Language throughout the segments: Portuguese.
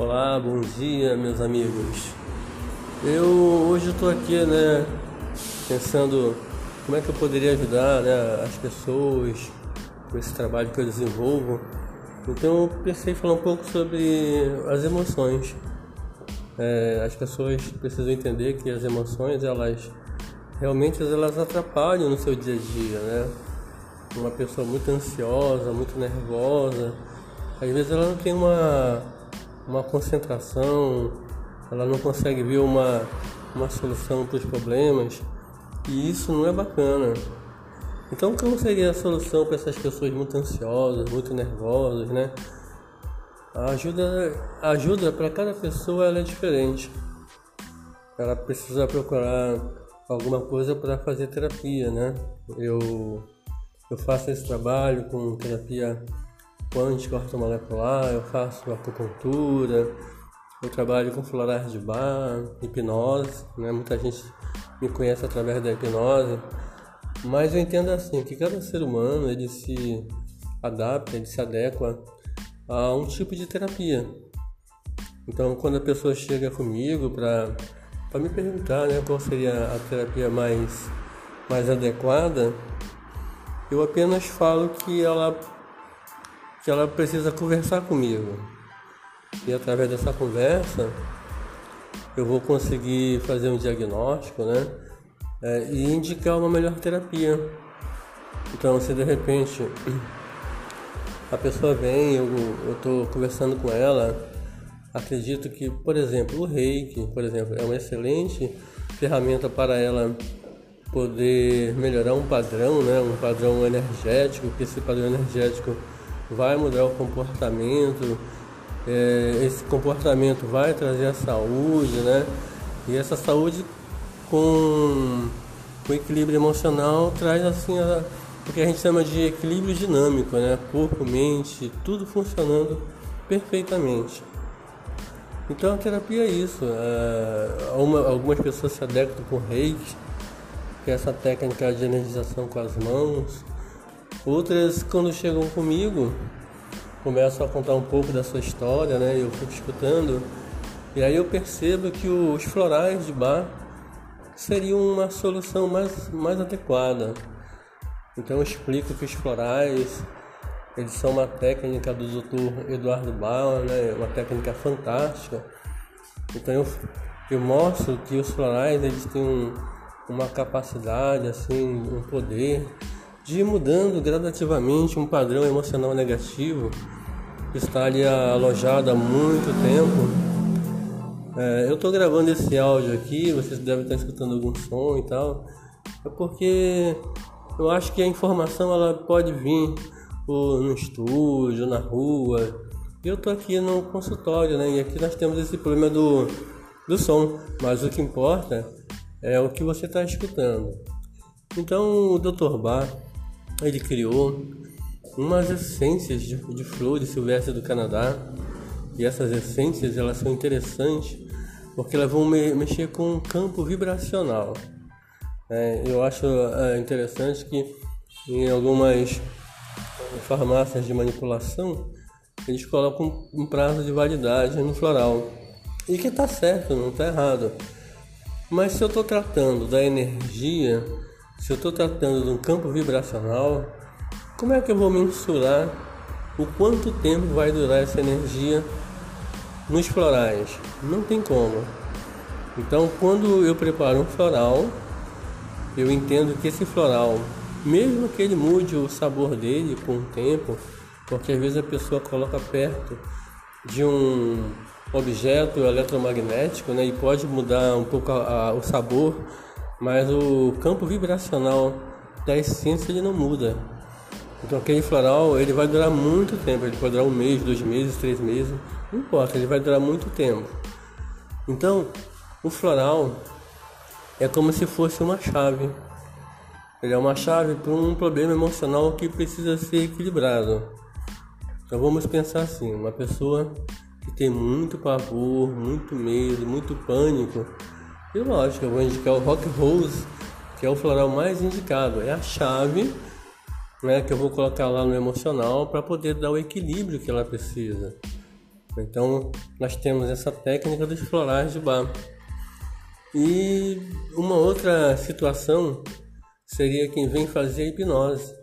Olá, bom dia, meus amigos. Eu hoje estou aqui, né, pensando como é que eu poderia ajudar, né, as pessoas com esse trabalho que eu desenvolvo. Então, eu pensei em falar um pouco sobre as emoções. É, as pessoas precisam entender que as emoções, elas realmente elas atrapalham no seu dia a dia, né? Uma pessoa muito ansiosa, muito nervosa, às vezes ela não tem uma uma concentração, ela não consegue ver uma, uma solução para os problemas e isso não é bacana. Então, qual seria a solução para essas pessoas muito ansiosas, muito nervosas, né? A ajuda, a ajuda para cada pessoa ela é diferente. Ela precisa procurar alguma coisa para fazer terapia, né? Eu, eu faço esse trabalho com terapia quântica ortomolecular, eu faço acupuntura, eu trabalho com florais de bar, hipnose, né? muita gente me conhece através da hipnose, mas eu entendo assim que cada ser humano ele se adapta, ele se adequa a um tipo de terapia. Então, quando a pessoa chega comigo para para me perguntar, né, qual seria a terapia mais mais adequada, eu apenas falo que ela que ela precisa conversar comigo. E através dessa conversa eu vou conseguir fazer um diagnóstico, né? É, e indicar uma melhor terapia. Então, se de repente a pessoa vem, eu estou conversando com ela, acredito que, por exemplo, o reiki, por exemplo, é uma excelente ferramenta para ela poder melhorar um padrão, né? um padrão energético, que esse padrão energético vai mudar o comportamento, é, esse comportamento vai trazer a saúde, né? E essa saúde com o equilíbrio emocional traz assim a, o que a gente chama de equilíbrio dinâmico, né? Corpo, mente, tudo funcionando perfeitamente. Então a terapia é isso. É, uma, algumas pessoas se adequam com reiki, que é essa técnica de energização com as mãos. Outras, quando chegam comigo, começam a contar um pouco da sua história, né? Eu fico escutando e aí eu percebo que os florais de bar seriam uma solução mais, mais adequada. Então eu explico que os florais eles são uma técnica do Dr. Eduardo Bauer, né? Uma técnica fantástica. Então eu, eu mostro que os florais eles têm um, uma capacidade, assim, um poder de ir mudando gradativamente um padrão emocional negativo que está ali alojado há muito tempo. É, eu estou gravando esse áudio aqui, vocês devem estar escutando algum som e tal, é porque eu acho que a informação ela pode vir no estúdio, na rua. Eu estou aqui no consultório, né? E aqui nós temos esse problema do, do som, mas o que importa é o que você está escutando. Então o Dr. Bar ele criou umas essências de, de flores silvestres do Canadá e essas essências elas são interessantes porque elas vão me, mexer com o campo vibracional. É, eu acho é, interessante que em algumas farmácias de manipulação eles colocam um prazo de validade no floral e que está certo, não está errado. Mas se eu estou tratando da energia se eu estou tratando de um campo vibracional, como é que eu vou mensurar o quanto tempo vai durar essa energia nos florais? Não tem como. Então, quando eu preparo um floral, eu entendo que esse floral, mesmo que ele mude o sabor dele com o tempo, porque às vezes a pessoa coloca perto de um objeto eletromagnético né, e pode mudar um pouco a, a, o sabor mas o campo vibracional da essência ele não muda. Então aquele floral ele vai durar muito tempo, ele pode durar um mês, dois meses, três meses, não importa, ele vai durar muito tempo. Então o floral é como se fosse uma chave. Ele é uma chave para um problema emocional que precisa ser equilibrado. Então vamos pensar assim, uma pessoa que tem muito pavor, muito medo, muito pânico, e lógico, eu vou indicar o Rock Rose, que é o floral mais indicado. É a chave né, que eu vou colocar lá no emocional para poder dar o equilíbrio que ela precisa. Então, nós temos essa técnica dos florais de bar. E uma outra situação seria quem vem fazer a hipnose.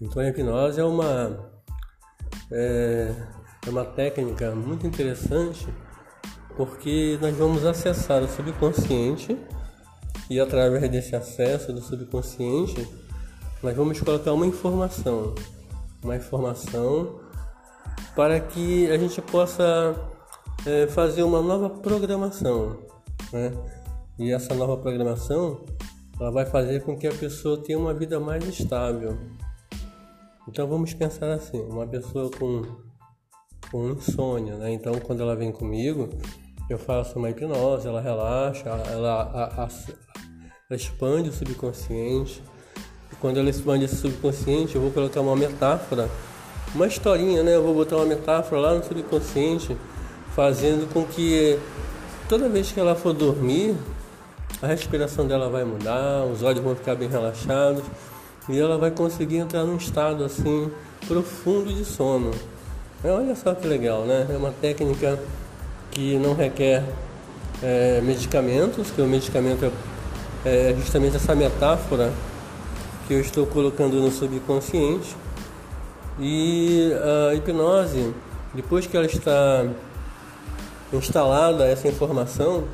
Então, a hipnose é uma, é, é uma técnica muito interessante porque nós vamos acessar o subconsciente e através desse acesso do subconsciente nós vamos colocar uma informação, uma informação para que a gente possa é, fazer uma nova programação, né? E essa nova programação ela vai fazer com que a pessoa tenha uma vida mais estável. Então vamos pensar assim, uma pessoa com, com insônia, né? Então quando ela vem comigo, eu faço uma hipnose, ela relaxa, ela, a, a, ela expande o subconsciente. E quando ela expande esse subconsciente, eu vou colocar uma metáfora uma historinha, né? Eu vou botar uma metáfora lá no subconsciente, fazendo com que toda vez que ela for dormir, a respiração dela vai mudar, os olhos vão ficar bem relaxados e ela vai conseguir entrar num estado assim profundo de sono. É, olha só que legal, né? É uma técnica que não requer é, medicamentos, que o medicamento é, é justamente essa metáfora que eu estou colocando no subconsciente e a hipnose, depois que ela está instalada essa informação,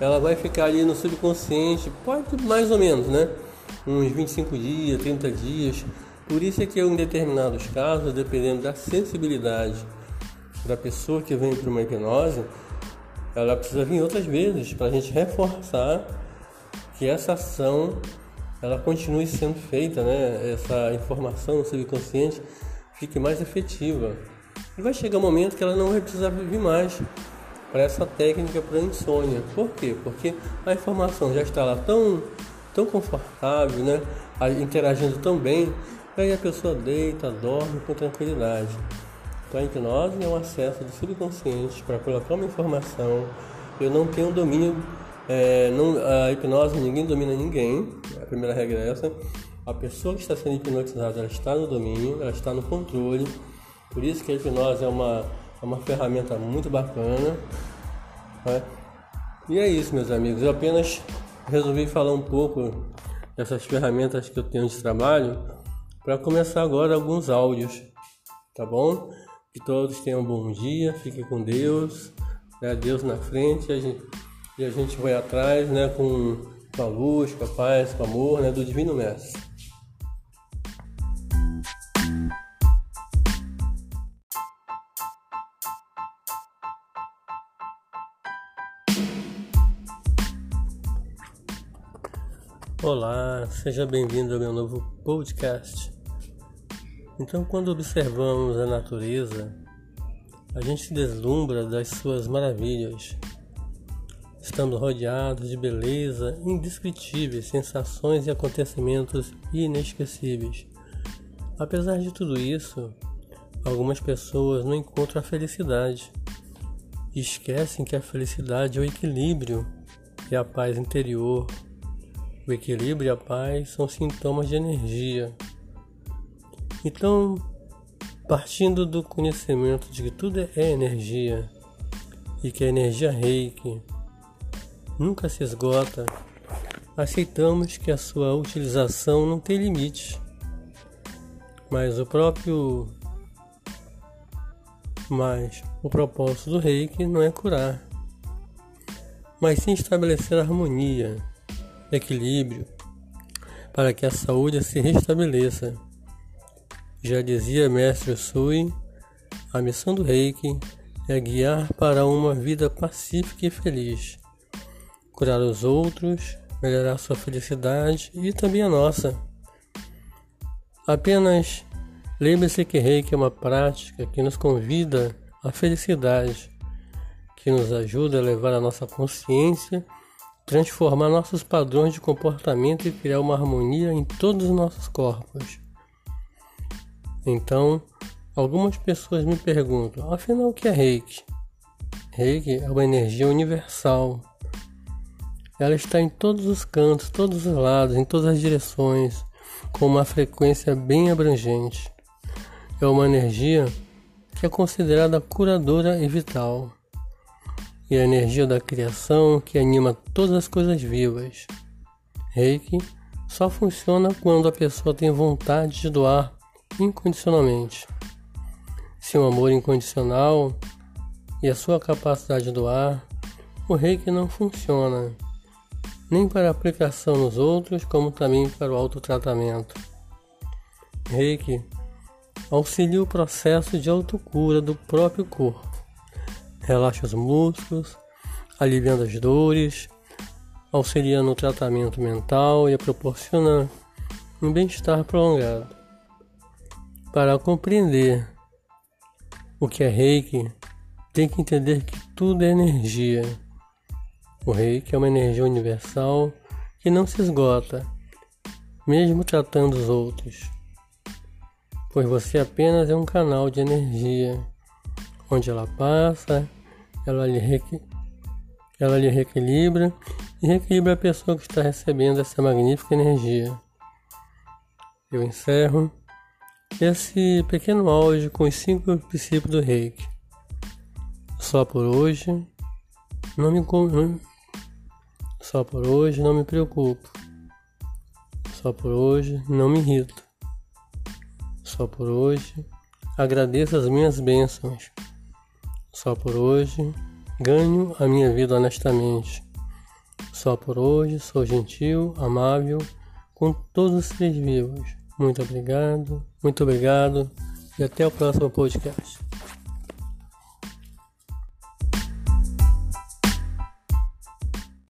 ela vai ficar ali no subconsciente, pode mais ou menos, né? Uns 25 dias, 30 dias. Por isso é que em determinados casos, dependendo da sensibilidade da pessoa que vem para uma hipnose, ela precisa vir outras vezes para a gente reforçar que essa ação ela continue sendo feita, né? Essa informação subconsciente fique mais efetiva. E vai chegar um momento que ela não vai precisar vir mais para essa técnica para insônia. Por quê? Porque a informação já está lá tão, tão confortável, né? Interagindo tão bem, aí a pessoa deita, dorme com tranquilidade. Então a hipnose é um acesso do subconsciente para colocar uma informação. Eu não tenho domínio é, não, a hipnose, ninguém domina ninguém. A primeira regra é essa. A pessoa que está sendo hipnotizada, ela está no domínio, ela está no controle. Por isso que a hipnose é uma, é uma ferramenta muito bacana. Né? E é isso, meus amigos. Eu apenas resolvi falar um pouco dessas ferramentas que eu tenho de trabalho para começar agora alguns áudios, tá bom? Que todos tenham um bom dia, fiquem com Deus, né? Deus na frente. A gente e a gente vai atrás né, com, com a luz, com a paz, com o amor né, do Divino Mestre. Olá, seja bem-vindo ao meu novo podcast. Então, quando observamos a natureza, a gente se deslumbra das suas maravilhas estando rodeados de beleza indescritíveis, sensações e acontecimentos inesquecíveis. Apesar de tudo isso, algumas pessoas não encontram a felicidade esquecem que a felicidade é o equilíbrio e a paz interior. O equilíbrio e a paz são sintomas de energia. Então, partindo do conhecimento de que tudo é energia e que a energia reiki nunca se esgota, aceitamos que a sua utilização não tem limite. Mas o próprio mas o propósito do reiki não é curar, mas sim estabelecer harmonia, equilíbrio, para que a saúde se restabeleça. Já dizia Mestre Sui, a missão do reiki é guiar para uma vida pacífica e feliz curar os outros, melhorar sua felicidade e também a nossa. Apenas lembre-se que Reiki é uma prática que nos convida à felicidade, que nos ajuda a elevar a nossa consciência, transformar nossos padrões de comportamento e criar uma harmonia em todos os nossos corpos. Então, algumas pessoas me perguntam: afinal, o que é Reiki? Reiki é uma energia universal ela está em todos os cantos, todos os lados, em todas as direções, com uma frequência bem abrangente. É uma energia que é considerada curadora e vital, e a energia da criação que anima todas as coisas vivas. Reiki só funciona quando a pessoa tem vontade de doar incondicionalmente. Se o amor incondicional e a sua capacidade de doar, o reiki não funciona, nem para aplicação nos outros, como também para o autotratamento. Reiki auxilia o processo de autocura do próprio corpo, relaxa os músculos, aliviando as dores, auxilia no tratamento mental e proporciona um bem-estar prolongado. Para compreender o que é reiki, tem que entender que tudo é energia. O reiki é uma energia universal que não se esgota, mesmo tratando os outros, pois você apenas é um canal de energia. Onde ela passa, ela lhe, requ... ela lhe reequilibra e reequilibra a pessoa que está recebendo essa magnífica energia. Eu encerro esse pequeno áudio com os cinco princípios do reiki. Só por hoje, não me só por hoje não me preocupo. Só por hoje não me irrito. Só por hoje agradeço as minhas bênçãos. Só por hoje ganho a minha vida honestamente. Só por hoje sou gentil, amável com todos os seres vivos. Muito obrigado, muito obrigado e até o próximo podcast.